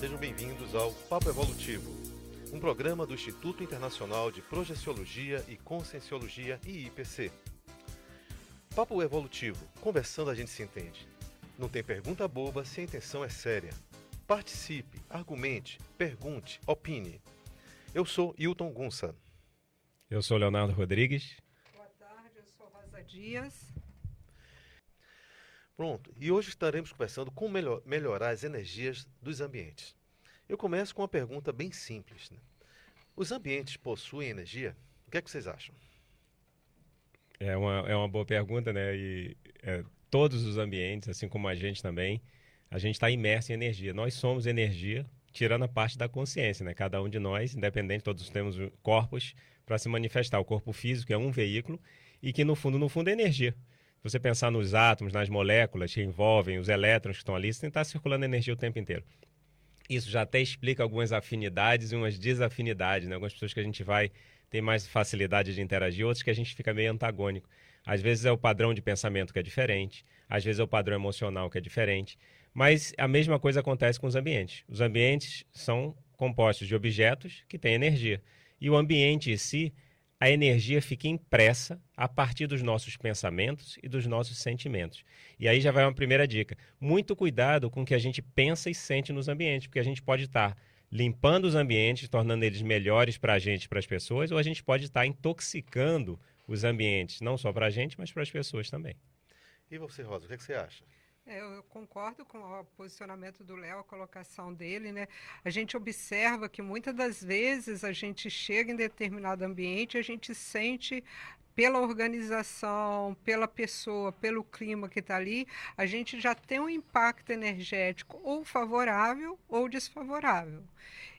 Sejam bem-vindos ao Papo Evolutivo, um programa do Instituto Internacional de Projeciologia e Conscienciologia IIPC. Papo Evolutivo, conversando a gente se entende. Não tem pergunta boba se a intenção é séria. Participe, argumente, pergunte, opine. Eu sou Hilton Gunsa. Eu sou Leonardo Rodrigues. Boa tarde, eu sou Rosa Dias. Pronto, e hoje estaremos conversando como melhor, melhorar as energias dos ambientes. Eu começo com uma pergunta bem simples. Né? Os ambientes possuem energia? O que é que vocês acham? É uma, é uma boa pergunta, né? E é, todos os ambientes, assim como a gente também, a gente está imerso em energia. Nós somos energia, tirando a parte da consciência, né? Cada um de nós, independente, todos temos corpos para se manifestar. O corpo físico é um veículo e que, no fundo, no fundo, é energia. Você pensar nos átomos, nas moléculas que envolvem os elétrons que estão ali, você está circulando energia o tempo inteiro. Isso já até explica algumas afinidades e umas desafinidades, né? Algumas pessoas que a gente vai ter mais facilidade de interagir, outras que a gente fica meio antagônico. Às vezes é o padrão de pensamento que é diferente, às vezes é o padrão emocional que é diferente, mas a mesma coisa acontece com os ambientes. Os ambientes são compostos de objetos que têm energia. E o ambiente em si, a energia fica impressa a partir dos nossos pensamentos e dos nossos sentimentos. E aí já vai uma primeira dica. Muito cuidado com o que a gente pensa e sente nos ambientes, porque a gente pode estar limpando os ambientes, tornando eles melhores para a gente e para as pessoas, ou a gente pode estar intoxicando os ambientes, não só para a gente, mas para as pessoas também. E você, Rosa, o que, é que você acha? É, eu concordo com o posicionamento do Léo, a colocação dele, né? A gente observa que muitas das vezes a gente chega em determinado ambiente, a gente sente pela organização, pela pessoa, pelo clima que está ali, a gente já tem um impacto energético ou favorável ou desfavorável.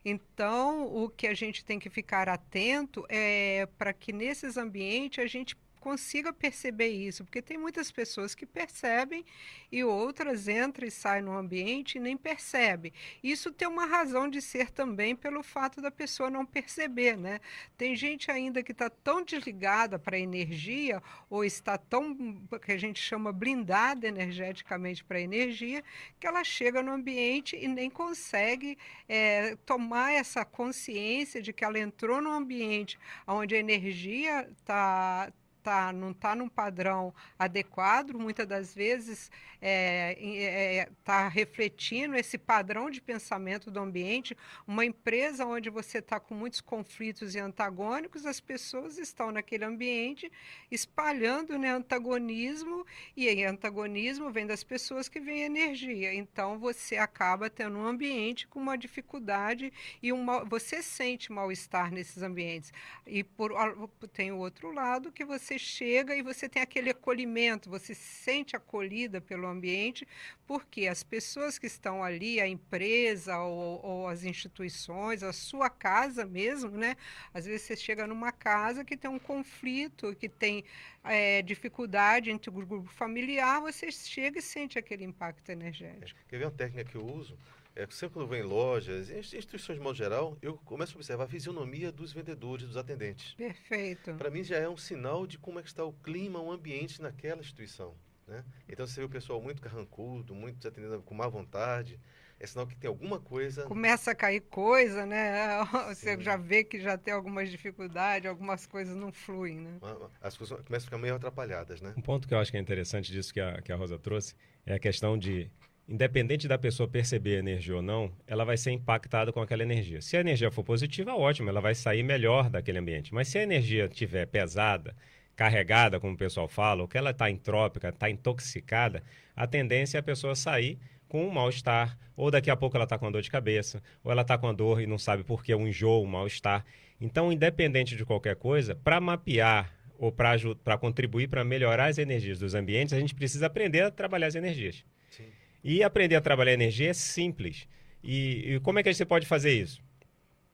Então, o que a gente tem que ficar atento é para que nesses ambientes a gente consiga perceber isso, porque tem muitas pessoas que percebem e outras entram e saem no ambiente e nem percebem. Isso tem uma razão de ser também pelo fato da pessoa não perceber, né? Tem gente ainda que está tão desligada para a energia ou está tão que a gente chama blindada energeticamente para a energia que ela chega no ambiente e nem consegue é, tomar essa consciência de que ela entrou no ambiente onde a energia está tá, não está num padrão adequado, muitas das vezes está é, é, tá refletindo esse padrão de pensamento do ambiente. Uma empresa onde você está com muitos conflitos e antagônicos, as pessoas estão naquele ambiente espalhando né, antagonismo, e aí antagonismo vem das pessoas que vem energia. Então você acaba tendo um ambiente com uma dificuldade e uma, você sente mal-estar nesses ambientes. E por, tem o outro lado que você você chega e você tem aquele acolhimento, você se sente acolhida pelo ambiente, porque as pessoas que estão ali, a empresa ou, ou as instituições, a sua casa mesmo, né? Às vezes você chega numa casa que tem um conflito, que tem é, dificuldade entre o grupo familiar, você chega e sente aquele impacto energético. Quer ver uma técnica que eu uso? É, sempre quando eu vou em lojas, em instituições de modo geral, eu começo a observar a fisionomia dos vendedores, dos atendentes. Perfeito. Para mim já é um sinal de como é que está o clima, o ambiente naquela instituição. Né? Então você vê o pessoal muito carrancudo, muito atendendo com má vontade, é sinal que tem alguma coisa. Começa a cair coisa, né? Você Sim. já vê que já tem algumas dificuldades, algumas coisas não fluem, né? As coisas começam a ficar meio atrapalhadas, né? Um ponto que eu acho que é interessante disso que a, que a Rosa trouxe é a questão de independente da pessoa perceber a energia ou não, ela vai ser impactada com aquela energia. Se a energia for positiva, ótimo, ela vai sair melhor daquele ambiente. Mas se a energia estiver pesada, carregada, como o pessoal fala, ou que ela está entrópica, está intoxicada, a tendência é a pessoa sair com um mal-estar, ou daqui a pouco ela está com dor de cabeça, ou ela está com a dor e não sabe por que, um enjoo, um mal-estar. Então, independente de qualquer coisa, para mapear ou para contribuir para melhorar as energias dos ambientes, a gente precisa aprender a trabalhar as energias. Sim. E aprender a trabalhar energia é simples. E, e, como é que você pode fazer isso?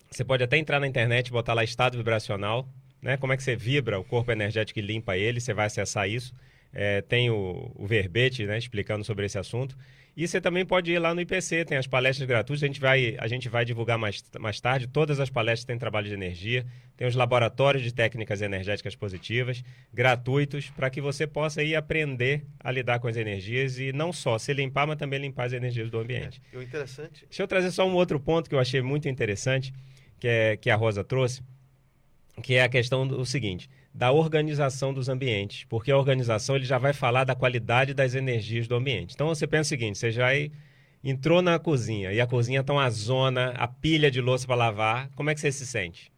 Você pode até entrar na internet botar lá estado vibracional, né? Como é que você vibra o corpo energético e limpa ele, você vai acessar isso. É, tem o, o verbete né, explicando sobre esse assunto. E você também pode ir lá no IPC, tem as palestras gratuitas, a gente vai, a gente vai divulgar mais, mais tarde. Todas as palestras têm trabalho de energia, tem os laboratórios de técnicas energéticas positivas, gratuitos, para que você possa ir aprender a lidar com as energias e não só se limpar, mas também limpar as energias do ambiente. É, interessante. Deixa eu trazer só um outro ponto que eu achei muito interessante, que, é, que a Rosa trouxe, que é a questão do seguinte da organização dos ambientes, porque a organização ele já vai falar da qualidade das energias do ambiente. Então você pensa o seguinte, você já entrou na cozinha e a cozinha está uma zona, a pilha de louça para lavar, como é que você se sente?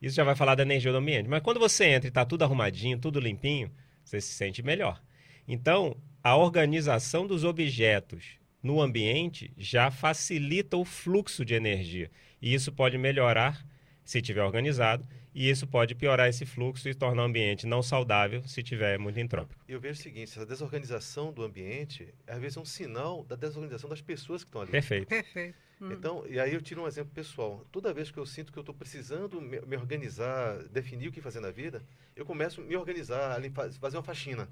Isso já vai falar da energia do ambiente. Mas quando você entra e está tudo arrumadinho, tudo limpinho, você se sente melhor. Então, a organização dos objetos no ambiente já facilita o fluxo de energia. E isso pode melhorar se estiver organizado e isso pode piorar esse fluxo e tornar o ambiente não saudável se tiver muito entrópico. Eu vejo o seguinte, essa desorganização do ambiente, às vezes é um sinal da desorganização das pessoas que estão ali. Perfeito. Perfeito. Hum. Então, e aí eu tiro um exemplo pessoal. Toda vez que eu sinto que eu estou precisando me, me, organizar, definir o que fazer na vida, eu começo a me organizar, a fazer uma faxina.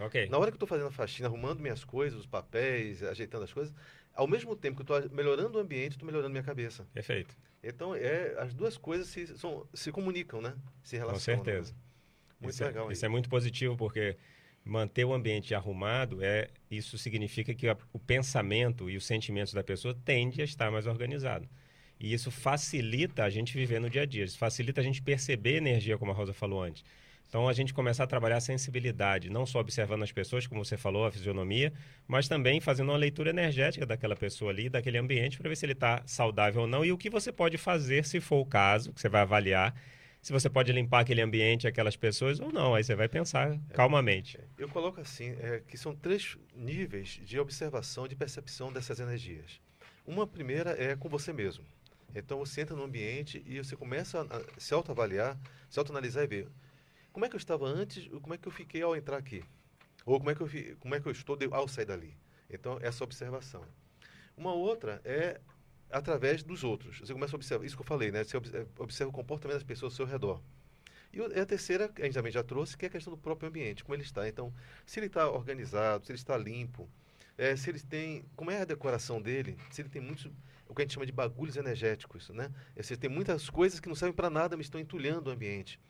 Okay. Na hora que eu estou fazendo a faxina, arrumando minhas coisas, os papéis, ajeitando as coisas, ao mesmo tempo que eu estou melhorando o ambiente, estou melhorando minha cabeça. Perfeito. Então, é, as duas coisas se, são, se comunicam, né? Se relacionam. Com certeza. Muito isso é, legal. É, isso é muito positivo, porque manter o ambiente arrumado, é isso significa que a, o pensamento e os sentimentos da pessoa tende a estar mais organizado. E isso facilita a gente viver no dia a dia. Isso facilita a gente perceber energia, como a Rosa falou antes. Então, a gente começar a trabalhar a sensibilidade, não só observando as pessoas, como você falou, a fisionomia, mas também fazendo uma leitura energética daquela pessoa ali, daquele ambiente, para ver se ele está saudável ou não e o que você pode fazer, se for o caso, que você vai avaliar, se você pode limpar aquele ambiente, aquelas pessoas ou não. Aí você vai pensar é, calmamente. Eu coloco assim, é, que são três níveis de observação, de percepção dessas energias. Uma primeira é com você mesmo. Então, você entra no ambiente e você começa a se autoavaliar, se autoanalisar e ver como é que eu estava antes como é que eu fiquei ao entrar aqui? Ou como é que eu, como é que eu estou ao sair dali? Então, essa observação. Uma outra é através dos outros. Você começa a observar, isso que eu falei, né? Você observa o comportamento das pessoas ao seu redor. E a terceira, a gente também já trouxe, que é a questão do próprio ambiente, como ele está. Então, se ele está organizado, se ele está limpo, é, se ele tem, como é a decoração dele, se ele tem muitos, o que a gente chama de bagulhos energéticos, né? É, se ele tem muitas coisas que não servem para nada, mas estão entulhando o ambiente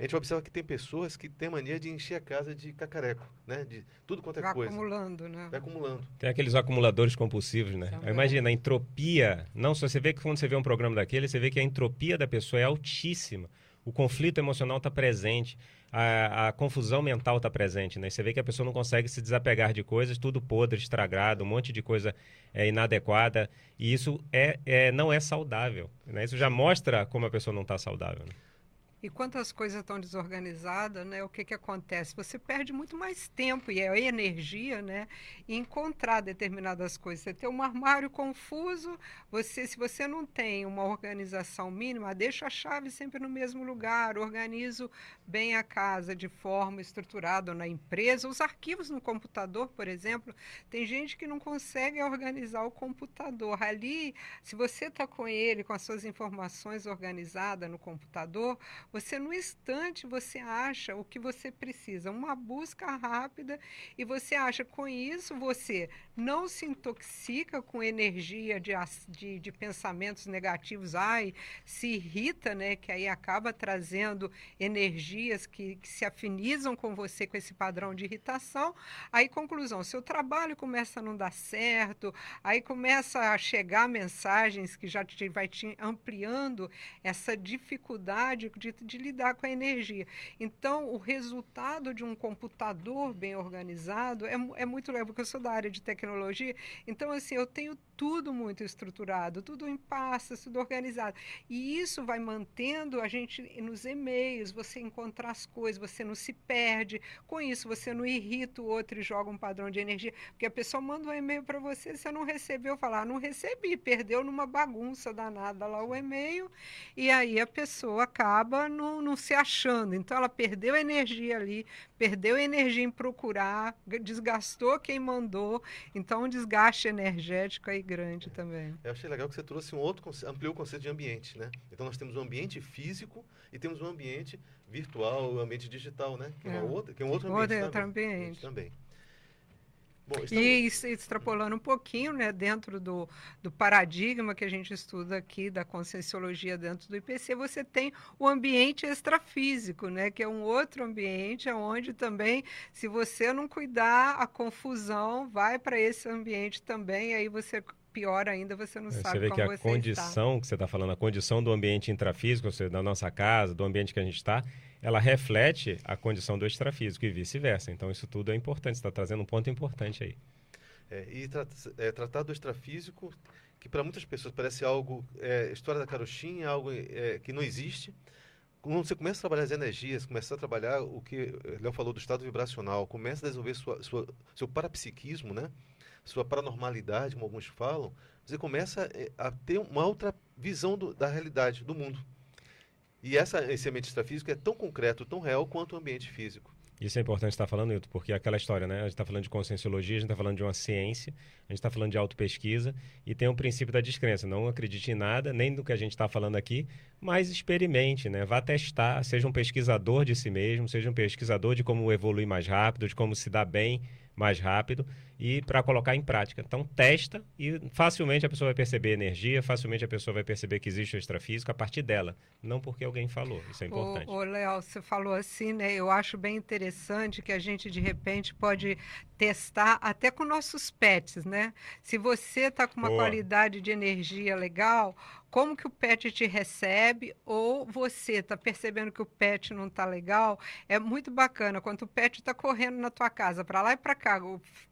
a gente observa que tem pessoas que têm mania de encher a casa de cacareco, né? De tudo quanto é Vai coisa. acumulando, né? Vai acumulando. Tem aqueles acumuladores compulsivos, né? Imagina, a entropia. Não, só você vê que quando você vê um programa daquele, você vê que a entropia da pessoa é altíssima. O conflito emocional está presente. A, a, confusão mental está presente, né? Você vê que a pessoa não consegue se desapegar de coisas, tudo podre, estragado, um monte de coisa é, inadequada. E isso é, é, não é saudável. Né? Isso já mostra como a pessoa não está saudável. Né? E quantas coisas estão desorganizadas, né? O que, que acontece? Você perde muito mais tempo e é energia, né? Em encontrar determinadas coisas. Você tem um armário confuso, você, se você não tem uma organização mínima, deixa a chave sempre no mesmo lugar, organizo bem a casa de forma estruturada na empresa. Os arquivos no computador, por exemplo, tem gente que não consegue organizar o computador. Ali, se você está com ele, com as suas informações organizadas no computador, você no instante você acha o que você precisa, uma busca rápida e você acha com isso você não se intoxica com energia de, de, de pensamentos negativos, ai, se irrita, né? Que aí acaba trazendo energias que, que se afinizam com você com esse padrão de irritação. Aí, conclusão, seu trabalho começa a não dar certo, aí começa a chegar mensagens que já te, vai te ampliando essa dificuldade de de lidar com a energia. Então, o resultado de um computador bem organizado é, é muito legal, porque eu sou da área de tecnologia, então, assim, eu tenho tudo muito estruturado, tudo em pastas, tudo organizado. E isso vai mantendo a gente nos e-mails, você encontrar as coisas, você não se perde. Com isso, você não irrita o outro e joga um padrão de energia. Porque a pessoa manda um e-mail para você, você não recebeu, falar, ah, não recebi, perdeu numa bagunça danada lá o e-mail, e aí a pessoa acaba não, não se achando. Então, ela perdeu energia ali, perdeu energia em procurar, desgastou quem mandou. Então, um desgaste energético aí grande também. Eu achei legal que você trouxe um outro, ampliou o conceito de ambiente, né? Então, nós temos um ambiente físico e temos um ambiente virtual, um ambiente digital, né? Que é, uma outra, que é um outro ambiente, outro ambiente. também. Bom, estamos... E extrapolando um pouquinho, né, dentro do, do paradigma que a gente estuda aqui da conscienciologia dentro do IPC, você tem o ambiente extrafísico, né, que é um outro ambiente onde também, se você não cuidar, a confusão vai para esse ambiente também, aí você pior ainda, você não é, sabe você vê como que a você condição está. que você está falando, a condição do ambiente intrafísico, ou seja, da nossa casa, do ambiente que a gente está, ela reflete a condição do extrafísico e vice-versa. Então, isso tudo é importante, você está trazendo um ponto importante aí. É, e tra é, tratar do extrafísico, que para muitas pessoas parece algo, é, história da carochinha, algo é, que não existe. Quando você começa a trabalhar as energias, começa a trabalhar o que Léo falou do estado vibracional, começa a desenvolver sua, sua, seu parapsiquismo, né? sua paranormalidade, como alguns falam, você começa é, a ter uma outra visão do, da realidade, do mundo. E essa, esse ambiente extrafísico é tão concreto, tão real quanto o ambiente físico. Isso é importante estar falando, Nilton, porque é aquela história, né? A gente está falando de conscienciologia, a gente está falando de uma ciência, a gente está falando de autopesquisa e tem o um princípio da descrença. Não acredite em nada, nem do que a gente está falando aqui, mas experimente, né? Vá testar, seja um pesquisador de si mesmo, seja um pesquisador de como evoluir mais rápido, de como se dar bem mais rápido e para colocar em prática. Então, testa e facilmente a pessoa vai perceber energia, facilmente a pessoa vai perceber que existe o extrafísico a partir dela, não porque alguém falou. Isso é importante. Ô, ô Léo, você falou assim, né? Eu acho bem interessante que a gente, de repente, pode testar até com nossos pets, né? Se você está com uma Boa. qualidade de energia legal, como que o pet te recebe ou você está percebendo que o pet não está legal, é muito bacana. Quando o pet está correndo na tua casa, para lá e para cá,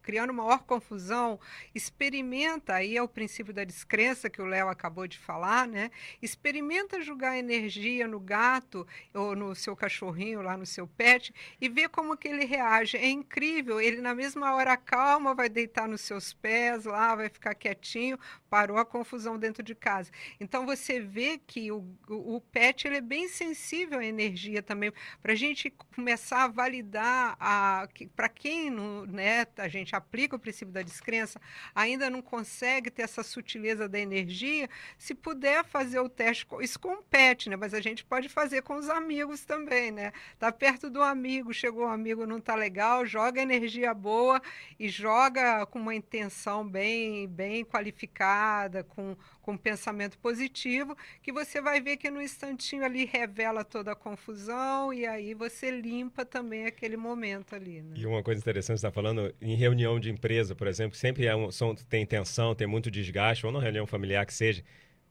criando maior confusão, experimenta, aí é o princípio da descrença que o Léo acabou de falar, né? Experimenta jogar energia no gato ou no seu cachorrinho, lá no seu pet, e ver como que ele reage. É incrível, ele na mesma hora calma, vai deitar nos seus pés lá, vai ficar quietinho, parou a confusão dentro de casa. Então você vê que o, o PET ele é bem sensível à energia também, para a gente começar a validar a para quem né, a gente aplica o princípio da descrença, ainda não consegue ter essa sutileza da energia, se puder fazer o teste, isso com o PET, né? Mas a gente pode fazer com os amigos também, né? Tá perto do amigo, chegou um amigo, não tá legal, joga energia boa e joga com uma intenção bem, bem qualificada, com, com pensamento positivo, que você vai ver que no instantinho ali revela toda a confusão e aí você limpa também aquele momento ali. Né? E uma coisa interessante, você está falando, em reunião de empresa, por exemplo, sempre é um, são, tem tensão, tem muito desgaste, ou na reunião familiar que seja,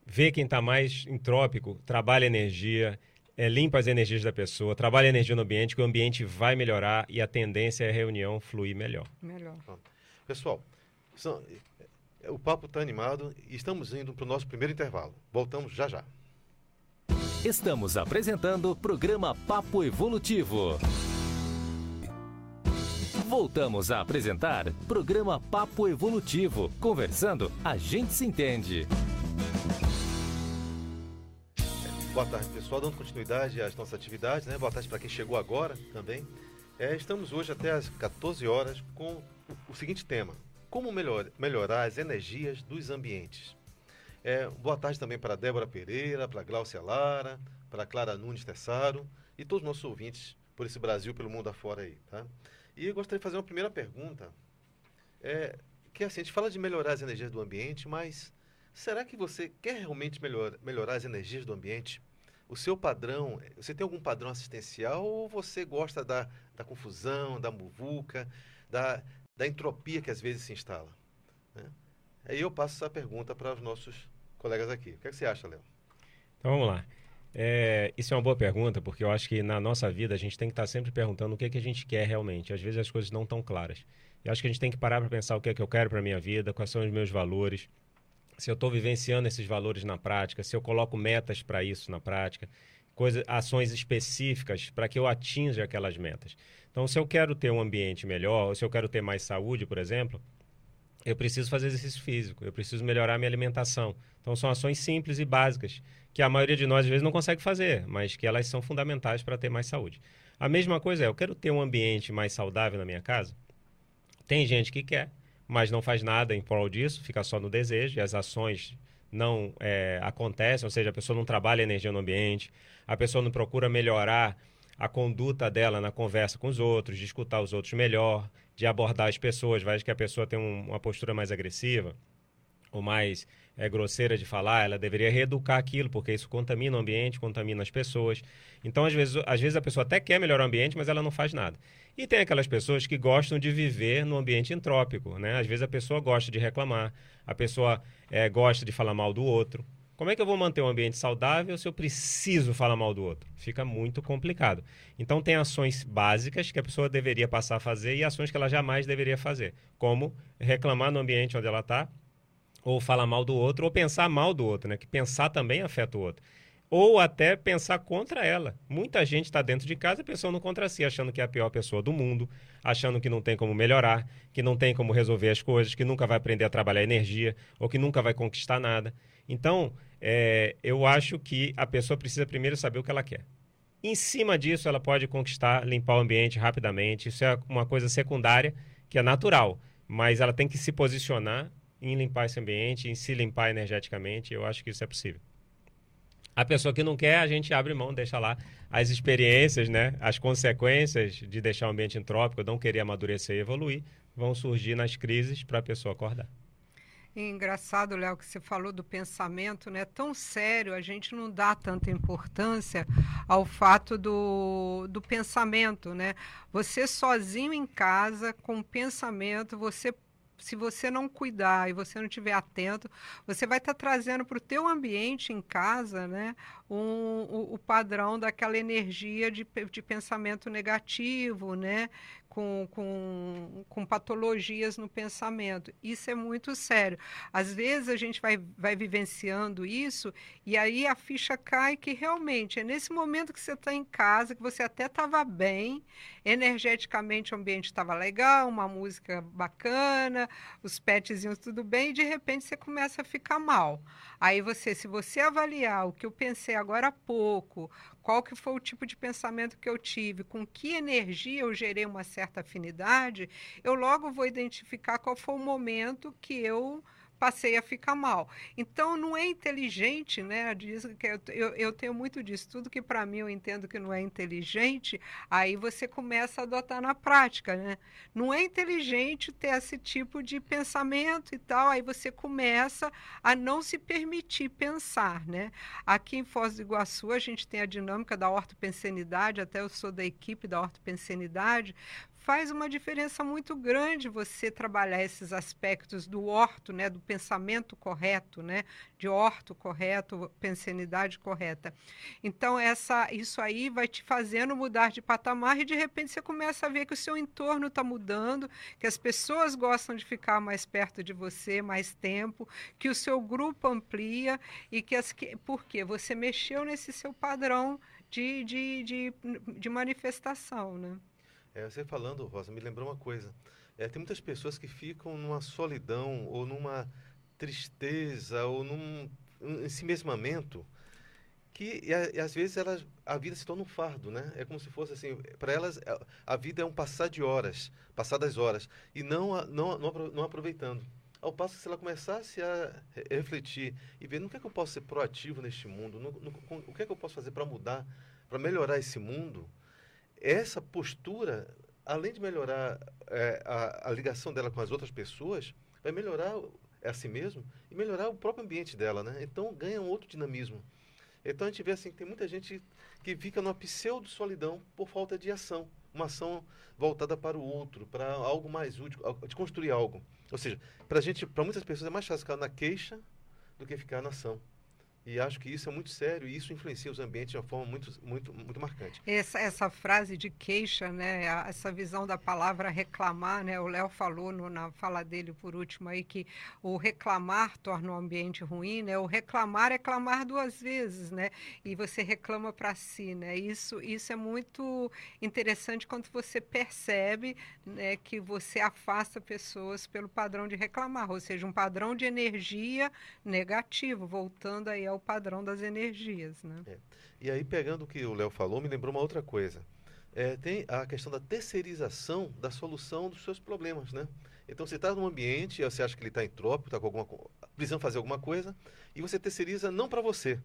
ver quem está mais entrópico, trabalha energia, é, limpa as energias da pessoa, trabalha energia no ambiente, que o ambiente vai melhorar e a tendência é a reunião fluir melhor. Melhor. Pessoal, são, o papo está animado e estamos indo para o nosso primeiro intervalo. Voltamos já já. Estamos apresentando o programa Papo Evolutivo. Voltamos a apresentar programa Papo Evolutivo. Conversando, a gente se entende. Boa tarde, pessoal. Dando continuidade às nossas atividades, né? Boa tarde para quem chegou agora também. É, estamos hoje até às 14 horas com o, o seguinte tema: como melhor, melhorar as energias dos ambientes. É, boa tarde também para Débora Pereira, para Glaucia Lara, para Clara Nunes Tessaro e todos os nossos ouvintes por esse Brasil, pelo mundo afora aí, tá? E eu gostaria de fazer uma primeira pergunta, é, que é assim, a gente fala de melhorar as energias do ambiente, mas será que você quer realmente melhor, melhorar as energias do ambiente? O seu padrão, você tem algum padrão assistencial ou você gosta da, da confusão, da muvuca, da, da entropia que às vezes se instala. Né? Aí eu passo essa pergunta para os nossos colegas aqui. O que, é que você acha, Léo? Então vamos lá. É, isso é uma boa pergunta, porque eu acho que na nossa vida a gente tem que estar sempre perguntando o que, é que a gente quer realmente. Às vezes as coisas não estão claras. Eu acho que a gente tem que parar para pensar o que é que eu quero para a minha vida, quais são os meus valores, se eu estou vivenciando esses valores na prática, se eu coloco metas para isso na prática, coisas, ações específicas para que eu atinja aquelas metas. Então, se eu quero ter um ambiente melhor, ou se eu quero ter mais saúde, por exemplo, eu preciso fazer exercício físico, eu preciso melhorar minha alimentação. Então, são ações simples e básicas que a maioria de nós, às vezes, não consegue fazer, mas que elas são fundamentais para ter mais saúde. A mesma coisa é, eu quero ter um ambiente mais saudável na minha casa. Tem gente que quer, mas não faz nada em prol disso, fica só no desejo, e as ações não é, ou seja, a pessoa não trabalha energia no ambiente, a pessoa não procura melhorar a conduta dela na conversa com os outros, de escutar os outros melhor, de abordar as pessoas, vai que a pessoa tem um, uma postura mais agressiva ou mais é, grosseira de falar, ela deveria reeducar aquilo, porque isso contamina o ambiente, contamina as pessoas. Então, às vezes, às vezes a pessoa até quer melhorar o ambiente, mas ela não faz nada. E tem aquelas pessoas que gostam de viver no ambiente entrópico, né? Às vezes a pessoa gosta de reclamar, a pessoa é, gosta de falar mal do outro. Como é que eu vou manter um ambiente saudável se eu preciso falar mal do outro? Fica muito complicado. Então, tem ações básicas que a pessoa deveria passar a fazer e ações que ela jamais deveria fazer, como reclamar no ambiente onde ela está, ou falar mal do outro, ou pensar mal do outro, né? Que pensar também afeta o outro. Ou até pensar contra ela. Muita gente está dentro de casa pensando contra si, achando que é a pior pessoa do mundo, achando que não tem como melhorar, que não tem como resolver as coisas, que nunca vai aprender a trabalhar energia, ou que nunca vai conquistar nada. Então, é, eu acho que a pessoa precisa primeiro saber o que ela quer. Em cima disso, ela pode conquistar, limpar o ambiente rapidamente. Isso é uma coisa secundária, que é natural. Mas ela tem que se posicionar em limpar esse ambiente, em se limpar energeticamente. Eu acho que isso é possível. A pessoa que não quer, a gente abre mão, deixa lá as experiências, né? As consequências de deixar o ambiente entrópico, não querer amadurecer e evoluir, vão surgir nas crises para a pessoa acordar. engraçado, Léo, que você falou do pensamento, né? Tão sério, a gente não dá tanta importância ao fato do, do pensamento, né? Você sozinho em casa, com pensamento, você se você não cuidar e você não estiver atento, você vai estar tá trazendo para o teu ambiente em casa, né, um, o, o, padrão daquela energia de, de pensamento negativo, né, com, com, com patologias no pensamento. Isso é muito sério. Às vezes a gente vai, vai vivenciando isso e aí a ficha cai que realmente é nesse momento que você está em casa, que você até estava bem, energeticamente o ambiente estava legal, uma música bacana, os petzinhos tudo bem, e de repente você começa a ficar mal. Aí você, se você avaliar o que eu pensei agora há pouco, qual que foi o tipo de pensamento que eu tive, com que energia eu gerei uma certa afinidade, eu logo vou identificar qual foi o momento que eu passei a ficar mal. Então, não é inteligente, né? Diz que eu, eu, tenho muito disso. Tudo que para mim eu entendo que não é inteligente, aí você começa a adotar na prática, né? Não é inteligente ter esse tipo de pensamento e tal, aí você começa a não se permitir pensar, né? Aqui em Foz do Iguaçu, a gente tem a dinâmica da ortopensenidade, até eu sou da equipe da ortopensenidade, faz uma diferença muito grande você trabalhar esses aspectos do orto, né, do pensamento correto, né, de orto correto, pensanidade correta. Então essa, isso aí vai te fazendo mudar de patamar e de repente você começa a ver que o seu entorno está mudando, que as pessoas gostam de ficar mais perto de você mais tempo, que o seu grupo amplia e que as que, porque você mexeu nesse seu padrão de, de, de, de manifestação, né? É, você falando, Rosa, me lembrou uma coisa. É, tem muitas pessoas que ficam numa solidão ou numa tristeza ou num ensimesmamento que e, e, às vezes elas, a vida se torna um fardo, né? É como se fosse assim, para elas é, a vida é um passar de horas, passar das horas e não não, não, aproveitando. Ao passo que se ela começasse a refletir e ver no que é que eu posso ser proativo neste mundo, no, no, o que é que eu posso fazer para mudar, para melhorar esse mundo, essa postura, além de melhorar é, a, a, ligação dela com as outras pessoas, vai melhorar a si mesmo e melhorar o próprio ambiente dela, né? Então ganha um outro dinamismo. Então a gente vê assim tem muita gente que fica numa pseudo-solidão por falta de ação. Uma ação voltada para o outro, para algo mais útil, de construir algo. Ou seja, para gente, para muitas pessoas é mais fácil ficar na queixa do que ficar na ação. E acho que isso é muito sério e isso influencia os ambientes de uma forma muito, muito, muito marcante. Essa, essa frase de queixa, né, essa visão da palavra reclamar, né, o Léo falou no, na fala dele por último aí que o reclamar torna o ambiente ruim, né, o reclamar é clamar duas vezes, né, e você reclama para si, né, isso, isso é muito interessante quando você percebe né, que você afasta pessoas pelo padrão de reclamar, ou seja, um padrão de energia negativo, voltando aí ao o padrão das energias. Né? É. E aí, pegando o que o Léo falou, me lembrou uma outra coisa. É, tem a questão da terceirização da solução dos seus problemas, né? Então, você está num ambiente, você acha que ele está entrópico, está com alguma precisando fazer alguma coisa, e você terceiriza não para você,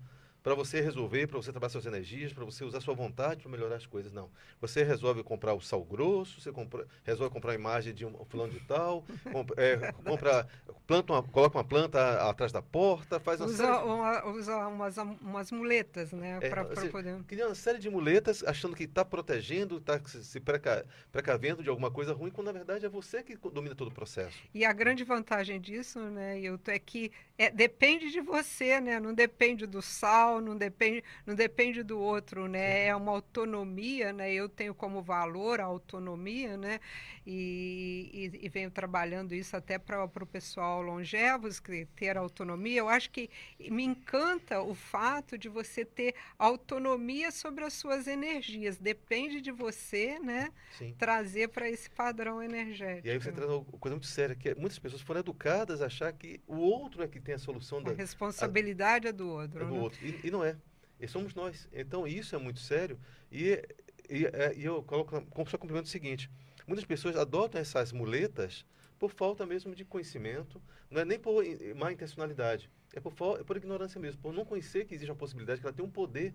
para você resolver, para você trabalhar suas energias, para você usar sua vontade para melhorar as coisas. Não. Você resolve comprar o sal grosso, você compra, resolve comprar a imagem de um fulano de tal, compra, é, compra planta uma, coloca uma planta atrás da porta, faz uma usa, série... uma, usa umas, umas muletas, né? É, para poder... Cria uma série de muletas achando que está protegendo, está se preca, precavendo de alguma coisa ruim, quando na verdade é você que domina todo o processo. E a grande vantagem disso, né, Hilton, é que é, depende de você, né? Não depende do sal, não depende, não depende do outro, né? É uma autonomia, né? Eu tenho como valor a autonomia, né? E, e, e venho trabalhando isso até para o pessoal longevos, que ter autonomia. Eu acho que me encanta o fato de você ter autonomia sobre as suas energias. Depende de você, né? Sim. Trazer para esse padrão energético. E aí você traz uma coisa muito séria, que é, muitas pessoas foram educadas a achar que o outro é que tem a solução da. A responsabilidade a, é do outro. É do né? outro. E, e, não é. E somos nós. Então isso é muito sério. E, e, é, e eu coloco só complemento o seguinte: muitas pessoas adotam essas muletas por falta mesmo de conhecimento, não é nem por má intencionalidade, é por, é por ignorância mesmo, por não conhecer que existe uma possibilidade, que ela tem um poder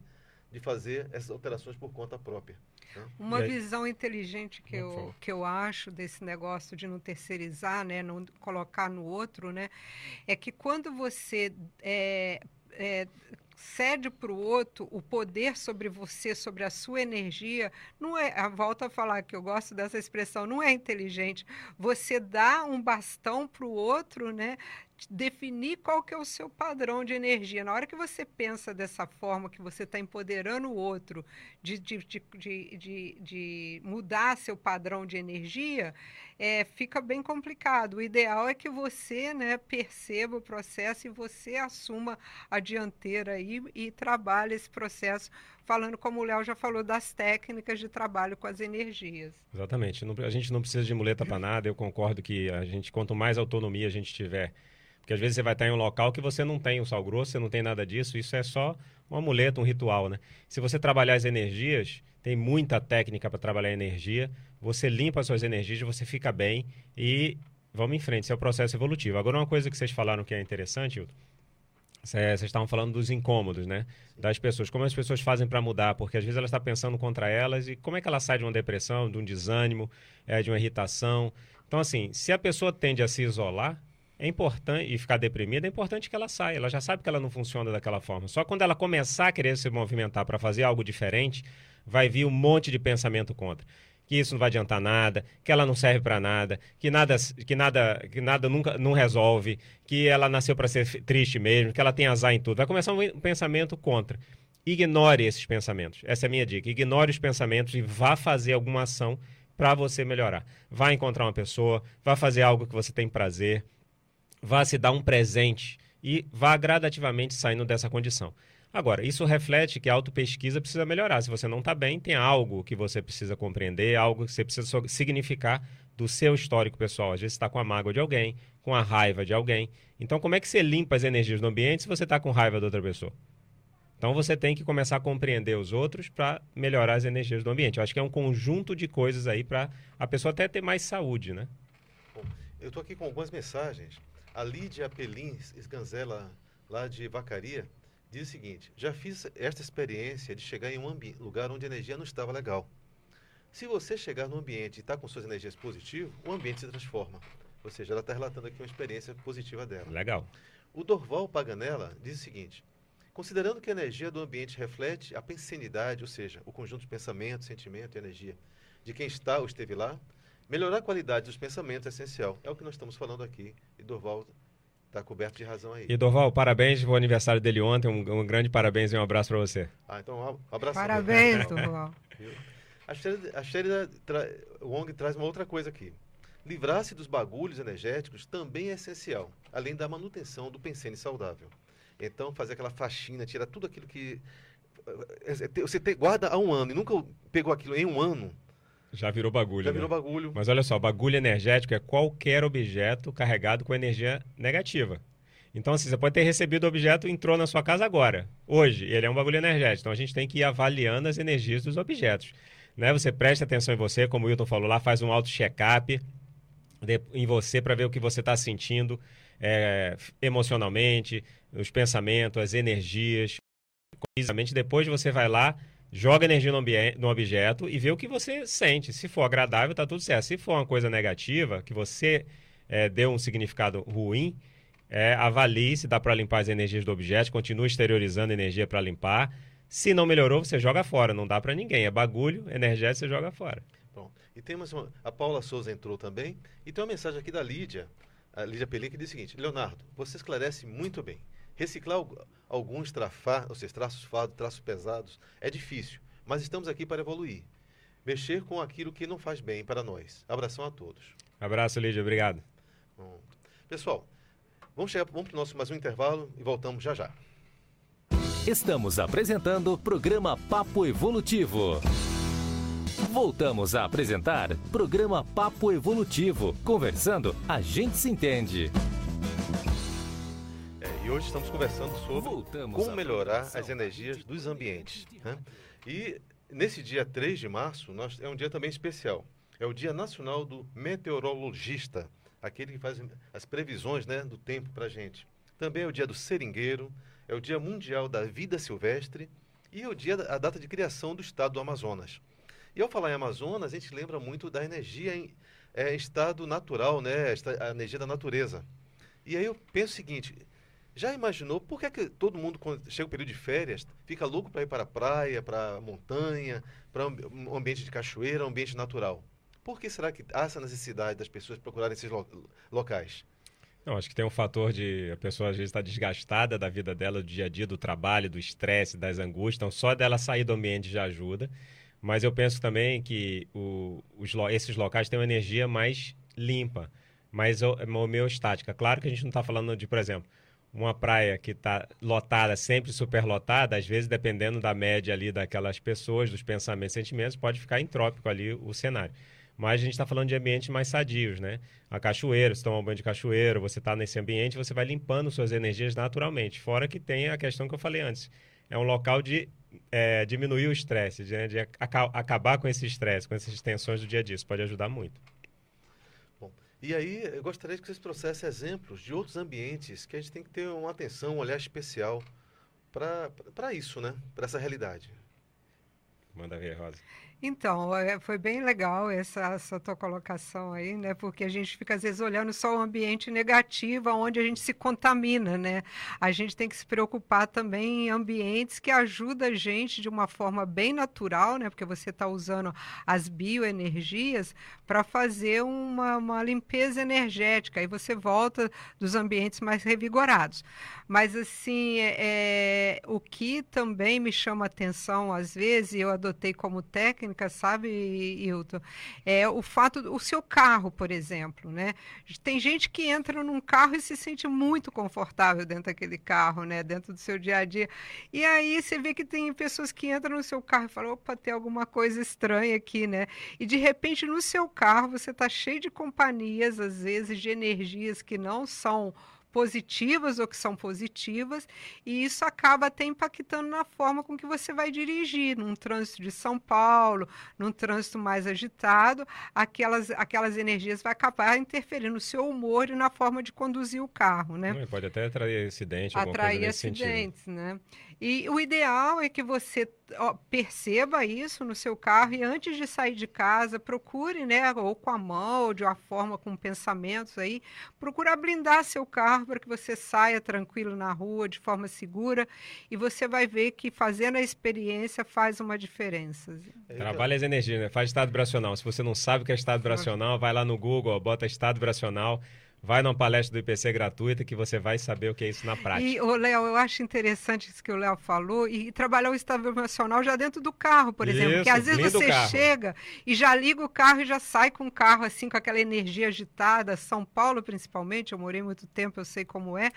de fazer essas alterações por conta própria. Né? Uma visão inteligente que eu, que eu acho desse negócio de não terceirizar, né, não colocar no outro, né, é que quando você é, é, cede para o outro o poder sobre você, sobre a sua energia, não é, a volta a falar que eu gosto dessa expressão, não é inteligente. Você dá um bastão para o outro, né? definir qual que é o seu padrão de energia. Na hora que você pensa dessa forma, que você está empoderando o outro de, de, de, de, de mudar seu padrão de energia, é, fica bem complicado. O ideal é que você né, perceba o processo e você assuma a dianteira aí e trabalhe esse processo, falando como o Léo já falou das técnicas de trabalho com as energias. Exatamente. a gente não precisa de muleta para nada. Eu concordo que a gente, quanto mais autonomia a gente tiver, porque às vezes você vai estar em um local que você não tem o sal grosso, você não tem nada disso, isso é só um amuleto, um ritual, né? Se você trabalhar as energias, tem muita técnica para trabalhar a energia. Você limpa as suas energias, você fica bem e vamos em frente. Esse é o processo evolutivo. Agora, uma coisa que vocês falaram que é interessante, vocês estavam falando dos incômodos, né? Das pessoas. Como as pessoas fazem para mudar? Porque às vezes ela está pensando contra elas e como é que ela sai de uma depressão, de um desânimo, é, de uma irritação. Então, assim, se a pessoa tende a se isolar, é importante e ficar deprimida, é importante que ela saia. Ela já sabe que ela não funciona daquela forma. Só quando ela começar a querer se movimentar para fazer algo diferente, vai vir um monte de pensamento contra. Que isso não vai adiantar nada, que ela não serve para nada, que nada, que nada, que nada nunca não resolve, que ela nasceu para ser triste mesmo, que ela tem azar em tudo. Vai começar um pensamento contra. Ignore esses pensamentos. Essa é a minha dica. Ignore os pensamentos e vá fazer alguma ação para você melhorar. Vá encontrar uma pessoa, vá fazer algo que você tem prazer, vá se dar um presente e vá gradativamente saindo dessa condição. Agora, isso reflete que a autopesquisa precisa melhorar. Se você não está bem, tem algo que você precisa compreender, algo que você precisa significar do seu histórico pessoal. Às vezes está com a mágoa de alguém, com a raiva de alguém. Então, como é que você limpa as energias do ambiente se você está com raiva de outra pessoa? Então, você tem que começar a compreender os outros para melhorar as energias do ambiente. Eu acho que é um conjunto de coisas aí para a pessoa até ter mais saúde, né? Bom, eu estou aqui com algumas mensagens. A Lídia Pelins Esganzela, lá de Vacaria, diz o seguinte: já fiz esta experiência de chegar em um lugar onde a energia não estava legal. Se você chegar no ambiente e está com suas energias positivas, o ambiente se transforma. Ou seja, ela está relatando aqui uma experiência positiva dela. Legal. O Dorval Paganella diz o seguinte: considerando que a energia do ambiente reflete a pensenidade, ou seja, o conjunto de pensamento, sentimento e energia de quem está ou esteve lá, melhorar a qualidade dos pensamentos é essencial. É o que nós estamos falando aqui. E Dorval Está coberto de razão aí. E Dorval, parabéns o aniversário dele ontem. Um, um grande parabéns e um abraço para você. Ah, então um abraço. Parabéns, Dorval. a Sherida, tra... Wong traz uma outra coisa aqui. Livrar-se dos bagulhos energéticos também é essencial, além da manutenção do pensene saudável. Então, fazer aquela faxina, tirar tudo aquilo que eh, eh, você guarda há um ano e nunca pegou aquilo em um ano, já virou bagulho. Já virou né? bagulho. Mas olha só, bagulho energético é qualquer objeto carregado com energia negativa. Então, assim, você pode ter recebido o objeto e entrou na sua casa agora, hoje. Ele é um bagulho energético. Então, a gente tem que ir avaliando as energias dos objetos. Né? Você presta atenção em você, como o Wilton falou lá, faz um auto-check-up em você para ver o que você está sentindo é, emocionalmente, os pensamentos, as energias. Precisamente depois você vai lá, joga energia no, no, objeto e vê o que você sente. Se for agradável, tá tudo certo. Se for uma coisa negativa, que você é, deu um significado ruim, é, avalie se dá para limpar as energias do objeto, continue exteriorizando energia para limpar. Se não melhorou, você joga fora. Não dá para ninguém. É bagulho, energético, você joga fora. Bom, e temos uma, a Paula Souza entrou também e tem uma mensagem aqui da Lídia, a Lídia Pelim, que diz o seguinte: Leonardo, você esclarece muito bem. Reciclar alguns trafar, ou seja, traços fados, traços pesados, é difícil, mas estamos aqui para evoluir. Mexer com aquilo que não faz bem para nós. Abração a todos. Abraço, Lídia. Obrigado. Bom, pessoal, vamos, chegar, vamos para o nosso mais um intervalo e voltamos já já. Estamos apresentando o programa Papo Evolutivo. Voltamos a apresentar programa Papo Evolutivo. Conversando, a gente se entende. E hoje estamos conversando sobre Voltamos como melhorar as energias dos ambientes. Né? E nesse dia 3 de março, nós, é um dia também especial. É o Dia Nacional do Meteorologista, aquele que faz as previsões né, do tempo para a gente. Também é o dia do seringueiro, é o Dia Mundial da Vida Silvestre e é o dia a data de criação do estado do Amazonas. E ao falar em Amazonas, a gente lembra muito da energia em é, estado natural, né? a energia da natureza. E aí eu penso o seguinte, já imaginou por que, é que todo mundo, quando chega o período de férias, fica louco para ir para a praia, para a montanha, para um ambiente de cachoeira, um ambiente natural? Por que será que há essa necessidade das pessoas procurarem esses lo locais? Não, acho que tem um fator de a pessoa às vezes está desgastada da vida dela, do dia a dia, do trabalho, do estresse, das angústias. Então, só dela sair do ambiente já ajuda. Mas eu penso também que o, os, esses locais têm uma energia mais limpa, mais homeostática. Claro que a gente não está falando de, por exemplo, uma praia que está lotada, sempre super lotada, às vezes, dependendo da média ali daquelas pessoas, dos pensamentos sentimentos, pode ficar entrópico ali o cenário mas a gente está falando de ambientes mais sadios, né? A cachoeira, você toma banho de cachoeira, você está nesse ambiente, você vai limpando suas energias naturalmente. Fora que tem a questão que eu falei antes. É um local de é, diminuir o estresse, de, de aca acabar com esse estresse, com essas tensões do dia a dia. Isso pode ajudar muito. E aí eu gostaria que vocês trouxessem exemplos de outros ambientes que a gente tem que ter uma atenção, um olhar especial para isso, né? Para essa realidade. Manda ver, Rosa. Então, é, foi bem legal essa, essa tua colocação aí, né? Porque a gente fica às vezes olhando só o ambiente negativo, onde a gente se contamina, né? A gente tem que se preocupar também em ambientes que ajudam a gente de uma forma bem natural, né? Porque você está usando as bioenergias para fazer uma, uma limpeza energética. Aí você volta dos ambientes mais revigorados. Mas, assim, é, é o que também me chama atenção, às vezes, e eu adotei como técnica, técnica, sabe, Hilton? É o fato, o seu carro, por exemplo, né? Tem gente que entra num carro e se sente muito confortável dentro daquele carro, né? Dentro do seu dia a dia. E aí você vê que tem pessoas que entram no seu carro e falam, opa, tem alguma coisa estranha aqui, né? E de repente no seu carro você está cheio de companhias, às vezes, de energias que não são positivas ou que são positivas, e isso acaba até impactando na forma com que você vai dirigir, num trânsito de São Paulo, num trânsito mais agitado, aquelas, aquelas energias vai acabar interferindo no seu humor e na forma de conduzir o carro, né? pode até atrair acidente, atrair acidentes, sentido. né? E o ideal é que você ó, perceba isso no seu carro e antes de sair de casa, procure, né, ou com a mão, ou de uma forma com pensamentos aí, procura blindar seu carro para que você saia tranquilo na rua, de forma segura, e você vai ver que fazendo a experiência faz uma diferença. Trabalha as energias, né? Faz estado vibracional. Se você não sabe o que é estado vibracional, vai lá no Google, bota estado vibracional Vai numa palestra do IPC gratuita que você vai saber o que é isso na prática. E, o Léo, eu acho interessante isso que o Léo falou, e trabalhar o estado emocional já dentro do carro, por exemplo. Isso, porque às vezes você chega e já liga o carro e já sai com o carro assim, com aquela energia agitada, São Paulo principalmente, eu morei muito tempo, eu sei como é.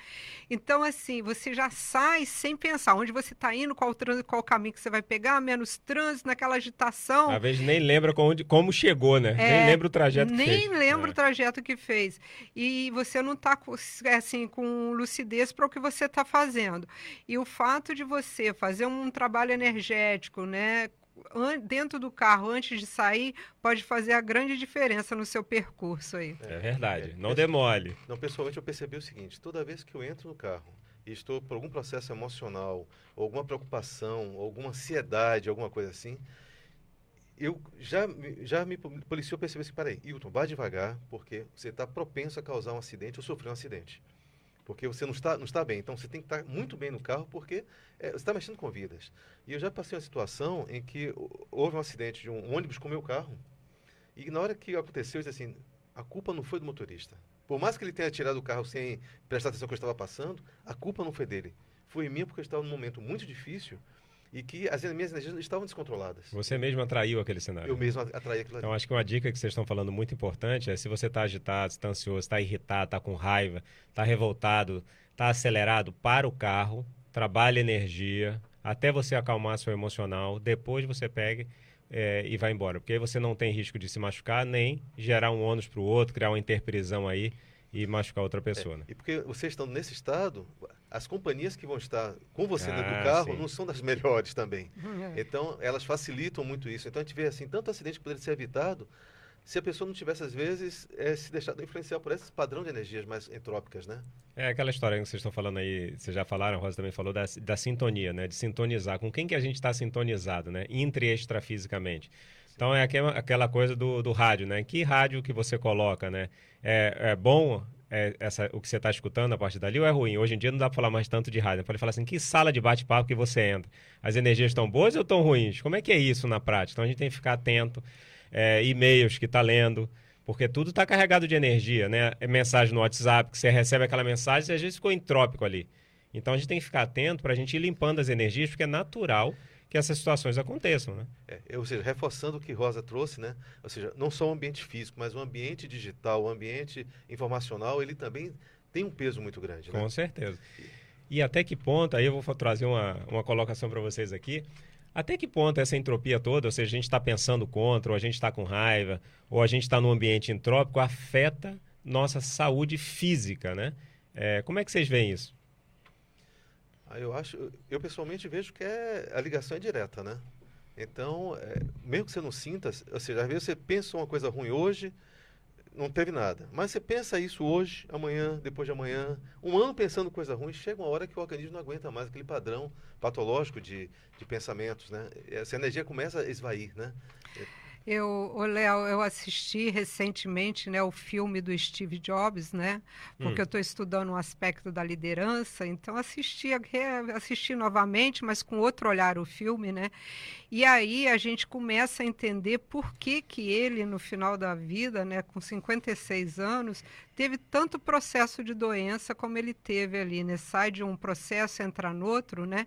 Então, assim, você já sai sem pensar onde você está indo, qual, trânsito, qual caminho que você vai pegar, menos trânsito, naquela agitação. Às vezes nem lembra como, como chegou, né? É, nem lembra o trajeto que nem fez. Nem lembra é. o trajeto que fez. E e você não está assim, com lucidez para o que você está fazendo. E o fato de você fazer um trabalho energético, né? dentro do carro antes de sair pode fazer a grande diferença no seu percurso aí. É verdade, não demole. Não, pessoalmente eu percebi o seguinte, toda vez que eu entro no carro, e estou por algum processo emocional, ou alguma preocupação, ou alguma ansiedade, alguma coisa assim, eu já, já me policiou perceber assim, peraí, Hilton, vá devagar, porque você está propenso a causar um acidente ou sofrer um acidente. Porque você não está, não está bem. Então, você tem que estar muito bem no carro, porque é, você está mexendo com vidas. E eu já passei uma situação em que houve um acidente de um ônibus com o meu carro, e na hora que aconteceu, eu disse assim, a culpa não foi do motorista. Por mais que ele tenha tirado o carro sem prestar atenção que eu estava passando, a culpa não foi dele. Foi minha porque eu estava num momento muito difícil e que as minhas energias estavam descontroladas. Você mesmo atraiu aquele cenário. Eu mesmo atraí aquilo Então, acho que uma dica que vocês estão falando muito importante é se você está agitado, está ansioso, está irritado, está com raiva, está revoltado, está acelerado, para o carro, trabalhe energia, até você acalmar seu emocional, depois você pegue é, e vai embora. Porque aí você não tem risco de se machucar, nem gerar um ônus para o outro, criar uma interprisão aí e machucar outra pessoa. É, né? E porque vocês estão nesse estado, as companhias que vão estar com você ah, dentro do carro sim. não são das melhores também. É. Então, elas facilitam muito isso. Então, a gente vê assim, tanto acidente que poderia ser evitado se a pessoa não tivesse, às vezes, é, se deixado influenciar por esse padrão de energias mais entrópicas, né? É aquela história que vocês estão falando aí, vocês já falaram, a Rosa também falou, da, da sintonia, né? De sintonizar. Com quem que a gente está sintonizado, né? Intra e extrafisicamente. Então, é aquela, aquela coisa do, do rádio, né? Que rádio que você coloca, né? É, é bom é, essa, o que você está escutando a partir dali ou é ruim? Hoje em dia não dá para falar mais tanto de rádio. Pode falar assim, que sala de bate-papo que você entra? As energias estão boas ou estão ruins? Como é que é isso na prática? Então a gente tem que ficar atento. É, e-mails que está lendo, porque tudo está carregado de energia, né? É mensagem no WhatsApp, que você recebe aquela mensagem e às vezes ficou entrópico ali. Então a gente tem que ficar atento para a gente ir limpando as energias, porque é natural que essas situações aconteçam, né? É, ou seja, reforçando o que Rosa trouxe, né? Ou seja, não só o ambiente físico, mas o ambiente digital, o ambiente informacional, ele também tem um peso muito grande, né? Com certeza. E até que ponto, aí eu vou trazer uma, uma colocação para vocês aqui, até que ponto essa entropia toda, ou seja, a gente está pensando contra, ou a gente está com raiva, ou a gente está num ambiente entrópico, afeta nossa saúde física, né? É, como é que vocês veem isso? Eu acho, eu pessoalmente vejo que é, a ligação é direta, né? Então, é, mesmo que você não sinta, ou seja, às vezes você pensa uma coisa ruim hoje, não teve nada. Mas você pensa isso hoje, amanhã, depois de amanhã, um ano pensando coisa ruim, chega uma hora que o organismo não aguenta mais aquele padrão patológico de, de pensamentos, né? Essa energia começa a esvair, né? Eu, Léo, eu assisti recentemente né, o filme do Steve Jobs, né? Porque hum. eu estou estudando um aspecto da liderança, então assisti, assisti novamente, mas com outro olhar o filme, né? E aí a gente começa a entender por que, que ele, no final da vida, né, com 56 anos, teve tanto processo de doença como ele teve ali, né? Sai de um processo, entra no outro, né?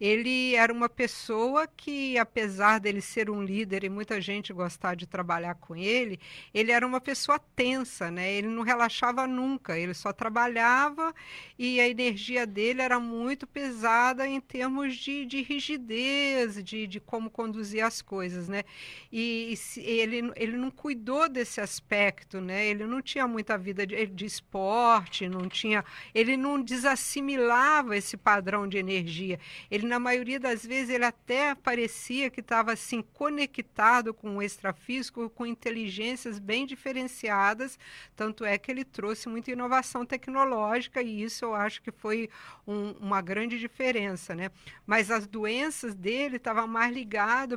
Ele era uma pessoa que, apesar dele ser um líder e muita gente gostar de trabalhar com ele, ele era uma pessoa tensa, né? Ele não relaxava nunca, ele só trabalhava e a energia dele era muito pesada em termos de, de rigidez, de, de como conduzir as coisas, né? E, e ele, ele não cuidou desse aspecto, né? Ele não tinha muita vida de, de esporte, não tinha, ele não desassimilava esse padrão de energia. Ele na maioria das vezes ele até parecia que estava assim conectado com o extrafísico, com inteligências bem diferenciadas, tanto é que ele trouxe muita inovação tecnológica e isso eu acho que foi um, uma grande diferença, né? Mas as doenças dele estavam mais ligadas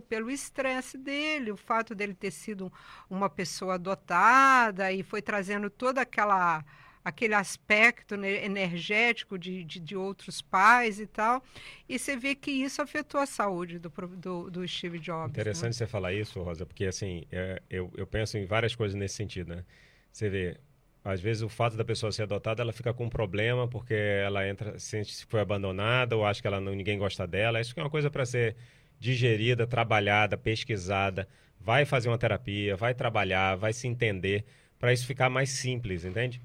pelo estresse dele, o fato dele ter sido uma pessoa dotada e foi trazendo toda aquela aquele aspecto né, energético de, de, de, outros pais e tal. E você vê que isso afetou a saúde do, do, do Steve Jobs. Interessante né? você falar isso, Rosa, porque assim, é, eu, eu penso em várias coisas nesse sentido, né? Você vê, às vezes o fato da pessoa ser adotada, ela fica com um problema porque ela entra, sente que foi abandonada ou acha que ela não, ninguém gosta dela. Isso é uma coisa para ser digerida, trabalhada, pesquisada, vai fazer uma terapia, vai trabalhar, vai se entender, para isso ficar mais simples, entende?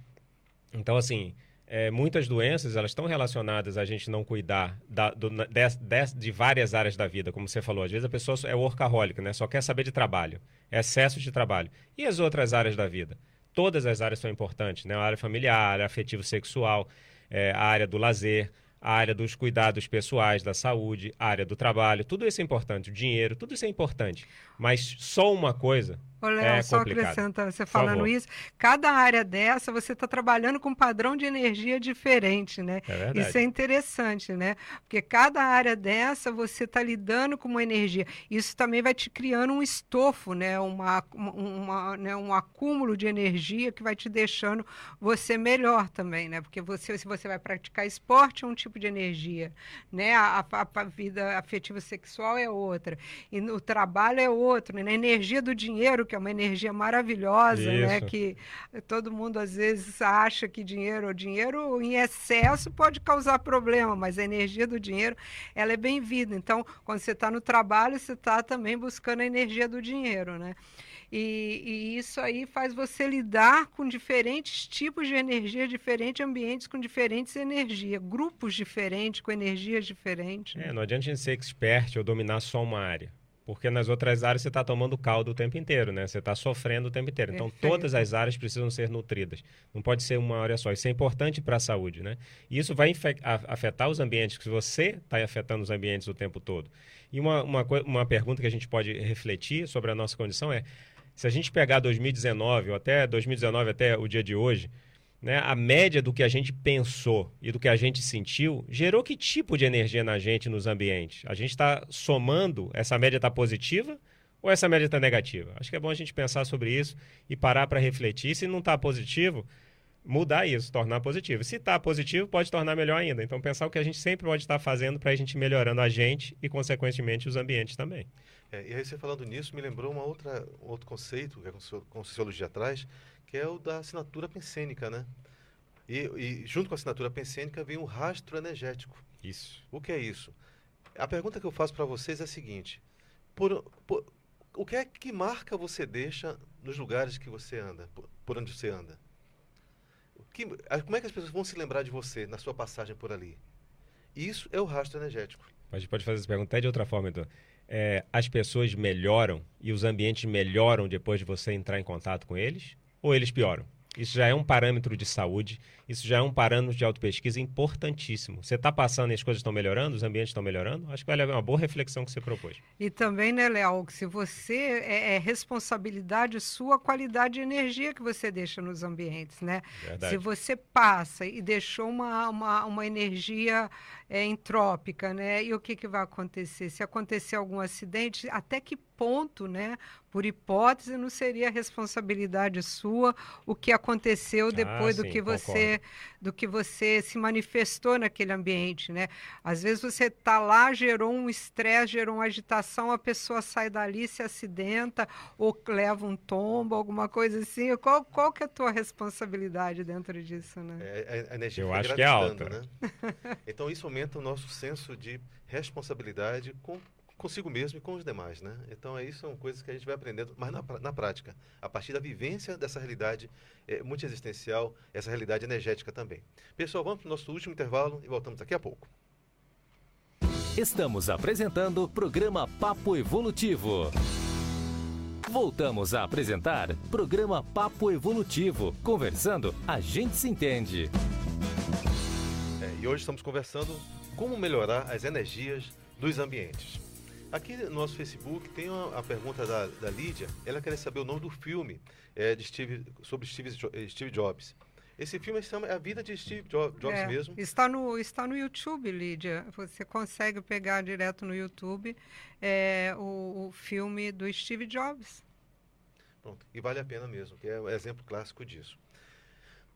Então, assim, é, muitas doenças elas estão relacionadas a gente não cuidar da, do, de, de, de, várias áreas da vida, como você falou. Às vezes a pessoa é workaholic, né? só quer saber de trabalho, é excesso de trabalho. E as outras áreas da vida? Todas as áreas são importantes, né? A área familiar, a área afetivo-sexual, é, a área do lazer, a área dos cuidados pessoais, da saúde, a área do trabalho, tudo isso é importante, o dinheiro, tudo isso é importante. Mas só uma coisa Ô, Léo, é só acrescentando, você falando isso, cada área dessa você está trabalhando com um padrão de energia diferente, né? É. Isso é interessante, né? Porque cada área dessa você está lidando com uma energia. Isso também vai te criando um estofo, né? Uma, uma, né? um acúmulo de energia que vai te deixando você melhor também, né? Porque você, se você vai praticar esporte, é um tipo de energia, né? A, a, a vida afetiva sexual é outra. E no trabalho é outro, né? A energia do dinheiro que é uma energia maravilhosa, né, Isso. né? Que todo mundo às vezes acha que dinheiro, dinheiro em excesso pode causar problema, mas a energia do dinheiro ela é bem-vinda. Então, quando você está no trabalho, você está também buscando a energia do dinheiro, né? E, e, isso aí faz você lidar com diferentes tipos de energia, diferentes ambientes com diferentes energias, grupos diferentes, com energias diferentes. É, não adianta a gente ser expert ou dominar só uma área. Porque nas outras áreas você está tomando caldo o tempo inteiro, né? Você está sofrendo o tempo inteiro. Então, Perfeito. todas as áreas precisam ser nutridas. Não pode ser uma área só. Isso é importante para a saúde, né? E isso vai afetar os ambientes, que você está afetando os ambientes o tempo todo. E uma, uma, uma pergunta que a gente pode refletir sobre a nossa condição é, se a gente pegar 2019, ou até 2019 até o dia de hoje, né, a média do que a gente pensou e do que a gente sentiu gerou que tipo de energia na gente, nos ambientes? A gente está somando, essa média está positiva ou essa média está negativa? Acho que é bom a gente pensar sobre isso e parar para refletir. Se não está positivo, mudar isso, tornar positivo. Se está positivo, pode tornar melhor ainda. Então, pensar o que a gente sempre pode estar fazendo para a gente melhorando a gente e, consequentemente, os ambientes também. É, e aí, você falando nisso, me lembrou uma outra, outro conceito que a Conscienciologia atrás, que é o da assinatura pensênica, né? E, e, junto com a assinatura pensênica vem um rastro energético. Isso. O que é isso? A pergunta que eu faço para vocês é a seguinte: por, por, o que é que marca você deixa nos lugares que você anda, por, por onde você anda? Que, como é que as pessoas vão se lembrar de você na sua passagem por ali? Isso é o rastro energético. A gente pode fazer essa pergunta até de outra forma, então. É, as pessoas melhoram e os ambientes melhoram depois de você entrar em contato com eles? Ou eles pioram? Isso já é um parâmetro de saúde, isso já é um parâmetro de autopesquisa importantíssimo. Você está passando e as coisas estão melhorando, os ambientes estão melhorando? Acho que vale uma boa reflexão que você propôs. E também, né, Léo, se você é, é, responsabilidade sua a qualidade de energia que você deixa nos ambientes, né? Verdade. Se você passa e deixou uma, uma, uma energia é, entrópica, né? E o que, que vai acontecer? Se acontecer algum acidente, até que ponto, né? Por hipótese, não seria responsabilidade sua o que aconteceu depois ah, do que você do que você se manifestou naquele ambiente, né? Às vezes você está lá, gerou um estresse, gerou uma agitação, a pessoa sai dali, se acidenta ou leva um tombo, alguma coisa assim. Qual, qual que é a tua responsabilidade dentro disso, né? É, a energia Eu acho que é alta. Né? então isso aumenta o nosso senso de responsabilidade com consigo mesmo e com os demais, né? Então, é isso são coisas que a gente vai aprendendo, mas na, na prática, a partir da vivência dessa realidade é, multiexistencial, essa realidade energética também. Pessoal, vamos para o nosso último intervalo e voltamos daqui a pouco. Estamos apresentando o programa Papo Evolutivo. Voltamos a apresentar programa Papo Evolutivo. Conversando, a gente se entende. É, e hoje estamos conversando como melhorar as energias dos ambientes. Aqui no nosso Facebook tem uma, a pergunta da, da Lídia. Ela quer saber o nome do filme é, de Steve, sobre Steve, Steve Jobs. Esse filme chama A Vida de Steve Jobs é, mesmo. Está no, está no YouTube, Lídia. Você consegue pegar direto no YouTube é, o, o, filme do Steve Jobs. Pronto. E vale a pena mesmo, que é um exemplo clássico disso.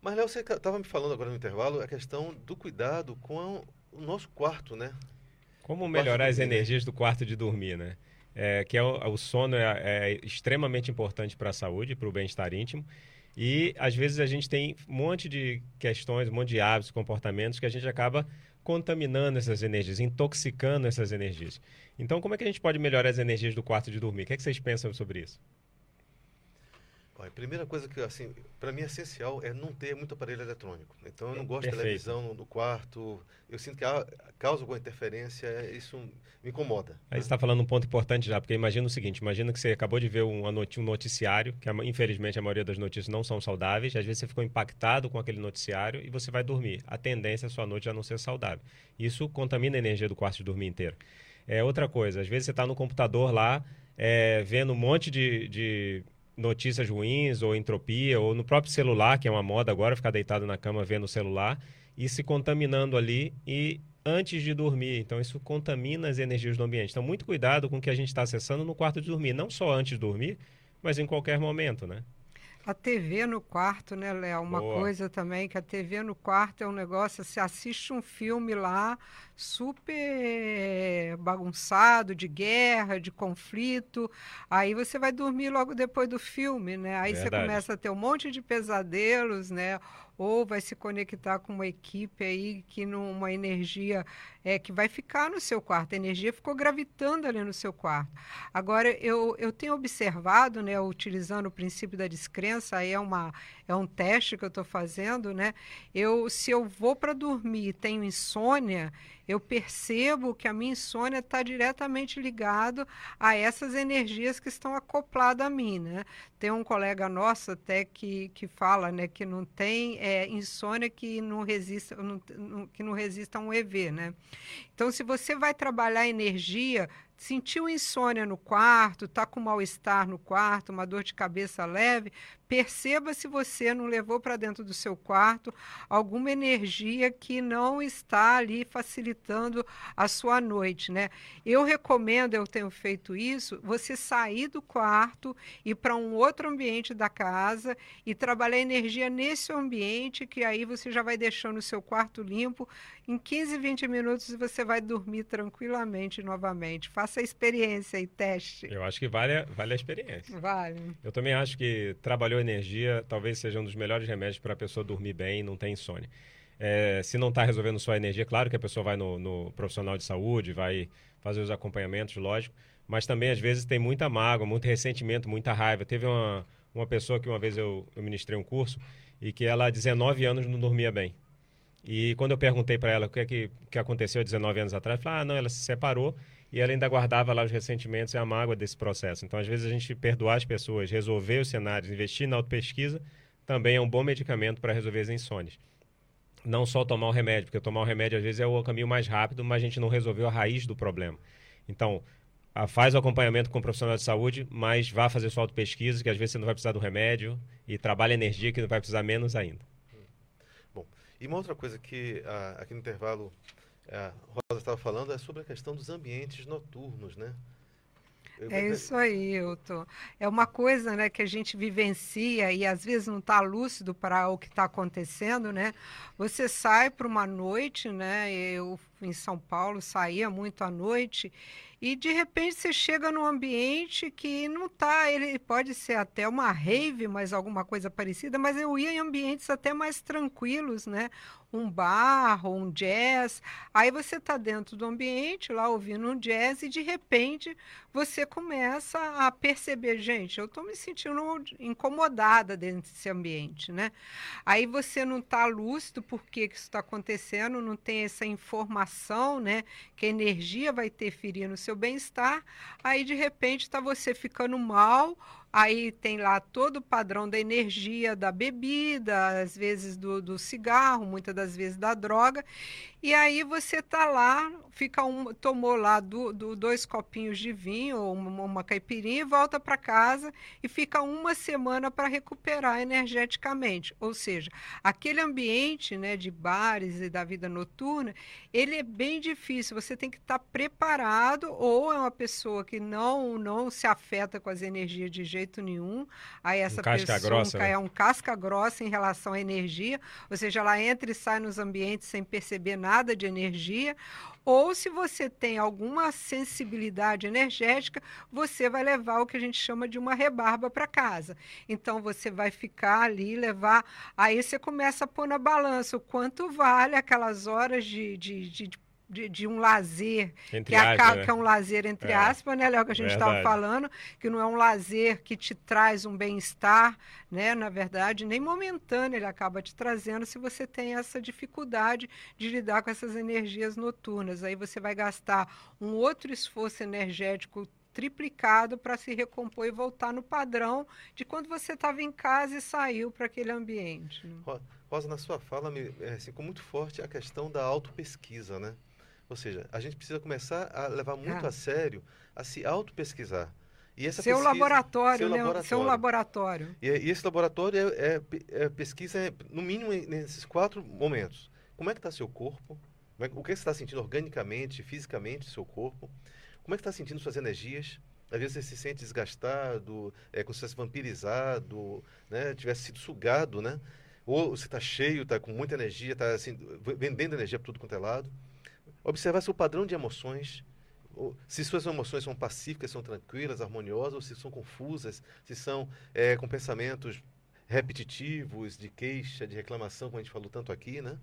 Mas, Léo, você estava me falando agora no intervalo a questão do cuidado com o nosso quarto, né? Como melhorar as energias do quarto de dormir, né? É, que é o, o sono é, é, extremamente importante para a saúde, para o bem-estar íntimo. E às vezes a gente tem um monte de questões, um monte de hábitos, comportamentos que a gente acaba contaminando essas energias, intoxicando essas energias. Então, como é que a gente pode melhorar as energias do quarto de dormir? O que, é que vocês pensam sobre isso? A primeira coisa que, assim, para mim é essencial é não ter muito aparelho eletrônico. Então, eu não gosto Perfeito. de televisão no quarto. Eu sinto que causa alguma interferência, isso me incomoda. Aí né? você está falando um ponto importante já, porque imagina o seguinte: imagina que você acabou de ver um, um noticiário, que infelizmente a maioria das notícias não são saudáveis, às vezes você ficou impactado com aquele noticiário e você vai dormir. A tendência é a sua noite já não ser saudável. Isso contamina a energia do quarto de dormir inteiro. É outra coisa, às vezes você está no computador lá, é, vendo um monte de, de notícias ruins ou entropia, ou no próprio celular, que é uma moda agora, ficar deitado na cama vendo o celular e se contaminando ali e antes de dormir. Então, isso contamina as energias do ambiente. Então, muito cuidado com o que a gente está acessando no quarto de dormir, não só antes de dormir, mas em qualquer momento, né? A TV no quarto, né, Léo? Uma Boa. coisa também que a TV no quarto é um negócio, você assiste um filme lá super bagunçado, de guerra, de conflito, aí você vai dormir logo depois do filme, né? Aí você Verdade. começa a ter um monte de pesadelos, né? Ou vai se conectar com uma equipe aí que numa energia é, que vai ficar no seu quarto. A energia ficou gravitando ali no seu quarto. Agora, eu, eu tenho observado, né, utilizando o princípio da descrença, aí é, uma, é um teste que eu estou fazendo, né? Eu, se eu vou para dormir e tenho insônia, eu percebo que a minha insônia está diretamente ligado a essas energias que estão acopladas a mim, né? Tem um colega nosso até que, que fala, né, que não tem é, insônia que não resista, não- que não resista a um EV, né? Então, se você vai trabalhar energia, sentiu insônia no quarto, tá com mal-estar no quarto, uma dor de cabeça leve, perceba se você não levou para dentro do seu quarto alguma energia que não está ali facilitando a sua noite, né? Eu recomendo, eu tenho feito isso, você sair do quarto e para um outro ambiente da casa e trabalhar energia nesse ambiente que aí você já vai deixando o seu quarto limpo. Em 15, 20 minutos você vai dormir tranquilamente novamente. Faça a experiência e teste. Eu acho que vale, a- vale a experiência. Vale. Eu também acho que trabalhou energia talvez seja um dos melhores remédios para a pessoa dormir bem e não ter insônia. É, se não está resolvendo sua energia, claro que a pessoa vai no, no profissional de saúde, vai fazer os acompanhamentos, lógico, mas também às vezes tem muita mágoa, muito ressentimento, muita raiva. Teve uma, uma pessoa que uma vez eu, eu ministrei um curso e que ela há 19 anos não dormia bem. E quando eu perguntei para ela o que, é que, que aconteceu há 19 anos atrás, ela falou, ah, não, ela se separou e ela ainda guardava lá os ressentimentos e a mágoa desse processo. Então, às vezes, a gente perdoar as pessoas, resolver os cenários, investir na autopesquisa, também é um bom medicamento para resolver as insônias. Não só tomar o remédio, porque tomar o remédio, às vezes, é o caminho mais rápido, mas a gente não resolveu a raiz do problema. Então, ah, faz o acompanhamento com o profissional de saúde, mas vá fazer sua autopesquisa, que às vezes você não vai precisar do remédio, e trabalhe energia, que não vai precisar menos ainda. E uma outra coisa que ah, aqui no intervalo a Rosa estava falando é sobre a questão dos ambientes noturnos, né? Eu- É isso aí, Hilton. É uma coisa, né, que a gente vivencia e às vezes não está lúcido para o que está acontecendo, né? Você sai para uma noite, né? Eu em São Paulo saía muito à noite e de repente você chega num ambiente que não tá, ele pode ser até uma rave, mas alguma coisa parecida, mas eu ia em ambientes até mais tranquilos, né? Um bar um jazz. Aí você está dentro do ambiente lá ouvindo um jazz e de repente você começa a perceber, gente, eu estou me sentindo incomodada dentro desse ambiente, né? Aí você não está lúcido por que que isso está acontecendo, não tem essa informação, né? Que a energia vai interferir no seu bem-estar. Aí de repente está você ficando mal. Aí tem lá todo o padrão da energia da bebida, às vezes do, do cigarro, muitas das vezes da droga. E aí você tá lá, fica um, tomou lá do, do- dois copinhos de vinho ou uma, uma caipirinha e volta para casa e fica uma semana para recuperar energeticamente. Ou seja, aquele ambiente né, de bares e da vida noturna, ele é bem difícil. Você tem que estar preparado ou é uma pessoa que não não se afeta com as energias de jeito nenhum. Aí essa casca pessoa grossa, né? é um casca grossa em relação à energia, ou seja, ela entra e sai nos ambientes sem perceber nada de energia. Ou se você tem alguma sensibilidade energética, você vai levar o que a gente chama de uma rebarba para casa. Então você vai ficar ali, levar. Aí você começa a pôr na balança o quanto vale aquelas horas de, de, de, de, de um lazer Entre que, aca- aspas, né? que é um lazer entre É, aspas, né, Léo, que a gente estava falando, que não é um lazer que te traz um bem-estar, né, na verdade, nem momentâneo ele acaba te trazendo se você tem essa dificuldade de lidar com essas energias noturnas. Aí você vai gastar um outro esforço energético triplicado para se recompor e voltar no padrão de quando você estava em casa e saiu para aquele ambiente. né? Ro- Rosa, na sua fala me é, ficou muito forte a questão da autopesquisa, né? Ou seja, a gente precisa começar a levar muito Ah. a sério a se autopesquisar. E essa seu, pesquisa, laboratório, seu né? laboratório, seu laboratório. E, e esse laboratório é, é, é pesquisa, é, no mínimo, nesses quatro momentos. Como é que está seu corpo? É, o que você está sentindo organicamente, fisicamente, seu corpo? Como é que está sentindo suas energias? Às vezes você se sente desgastado, é como se tivesse vampirizado, né? tivesse sido sugado, né? Ou você está cheio, está com muita energia, está assim, vendendo energia para tudo quanto é lado. Observar seu padrão de emoções, se suas emoções são pacíficas, são tranquilas, harmoniosas, ou se são confusas, se são é, com pensamentos repetitivos, de queixa, de reclamação, como a gente falou tanto aqui, né?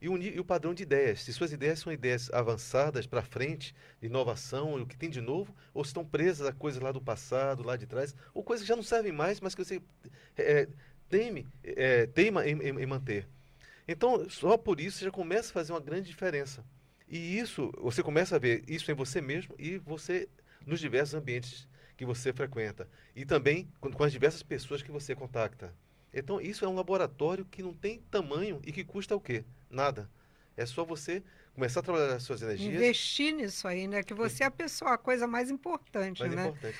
E o, e o padrão de ideias. Se suas ideias são ideias avançadas para frente, de inovação, o que tem de novo, ou se estão presas a coisas lá do passado, lá de trás, ou coisas que já não servem mais, mas que você é, teme, é, teima em, em, em manter. Então, só por isso já começa a fazer uma grande diferença. E isso, você começa a ver isso em você mesmo e você nos diversos ambientes que você frequenta. E também com, com as diversas pessoas que você contacta. Então, isso é um laboratório que não tem tamanho e que custa o quê? Nada. É só você começar a trabalhar as suas energias. Investir nisso aí, né? Que você é a pessoa, a coisa mais importante, mais né? Importante.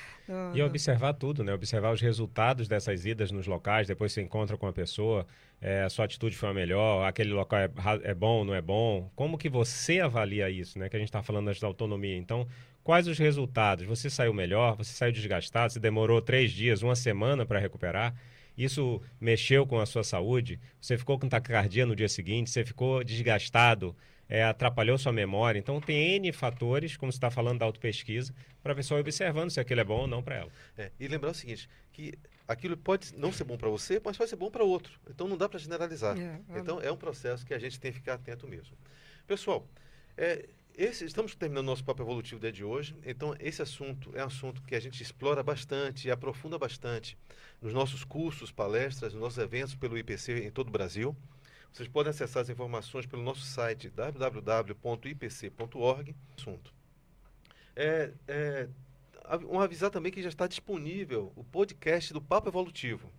E observar tudo, né? Observar os resultados dessas idas nos locais, depois você encontra com a pessoa, é, a sua atitude foi a melhor, aquele local é, é bom, não é bom. Como que você avalia isso, né? Que a gente está falando da autonomia. Então, quais os resultados? Você saiu melhor? Você saiu desgastado? Você demorou três dias, uma semana para recuperar? Isso mexeu com a sua saúde? Você ficou com taquicardia no dia seguinte? Você ficou desgastado? É, atrapalhou sua memória? Então, tem N fatores, como você está falando da autopesquisa, para a pessoa observando se aquilo é bom ou não para ela. É, e lembrar o seguinte, que aquilo pode não ser bom para você, mas pode ser bom para outro. Então, não dá para generalizar. É, então, é um processo que a gente tem que ficar atento mesmo. Pessoal, é, esse, estamos terminando nosso papo evolutivo dia de hoje, então esse assunto é um assunto que a gente explora bastante e aprofunda bastante nos nossos cursos, palestras, nos nossos eventos pelo IPC em todo o Brasil. Vocês podem acessar as informações pelo nosso site www.ipc.org. Assunto. É, é, um avisar também que já está disponível o podcast do Papo Evolutivo.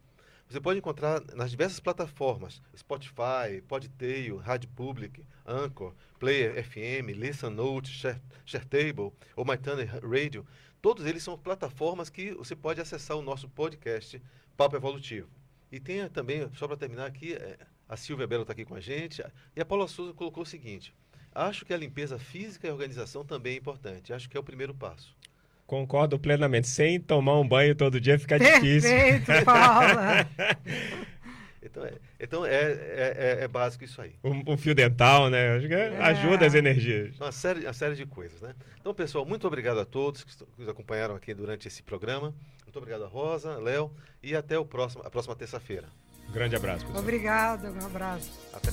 Você pode encontrar nas diversas plataformas: Spotify, Podtail, Rádio Public, Anchor, Player FM, Listen Note, Share, Sharetable ou MyTuner Radio. Todos eles são plataformas que você pode acessar o nosso podcast Papo Evolutivo. E tem também, só para terminar aqui, é, a Silvia Belo está aqui com a gente, e a Paula Souza colocou o seguinte: acho que a limpeza física e a organização também é importante. Acho que é o primeiro passo. Concordo plenamente. Sem tomar um banho todo dia fica difícil. Perfeito, Paula. então, é, então é, é, é, é, básico isso aí. Um, um fio dental, né? Acho que é. ajuda as energias. Uma série, uma série de coisas, né? Então, pessoal, muito obrigado a todos que nos acompanharam aqui durante esse programa. Muito obrigado a Rosa, Léo, e até o próximo, a próxima terça-feira. Um grande abraço, pessoal. Obrigada, um abraço. Até.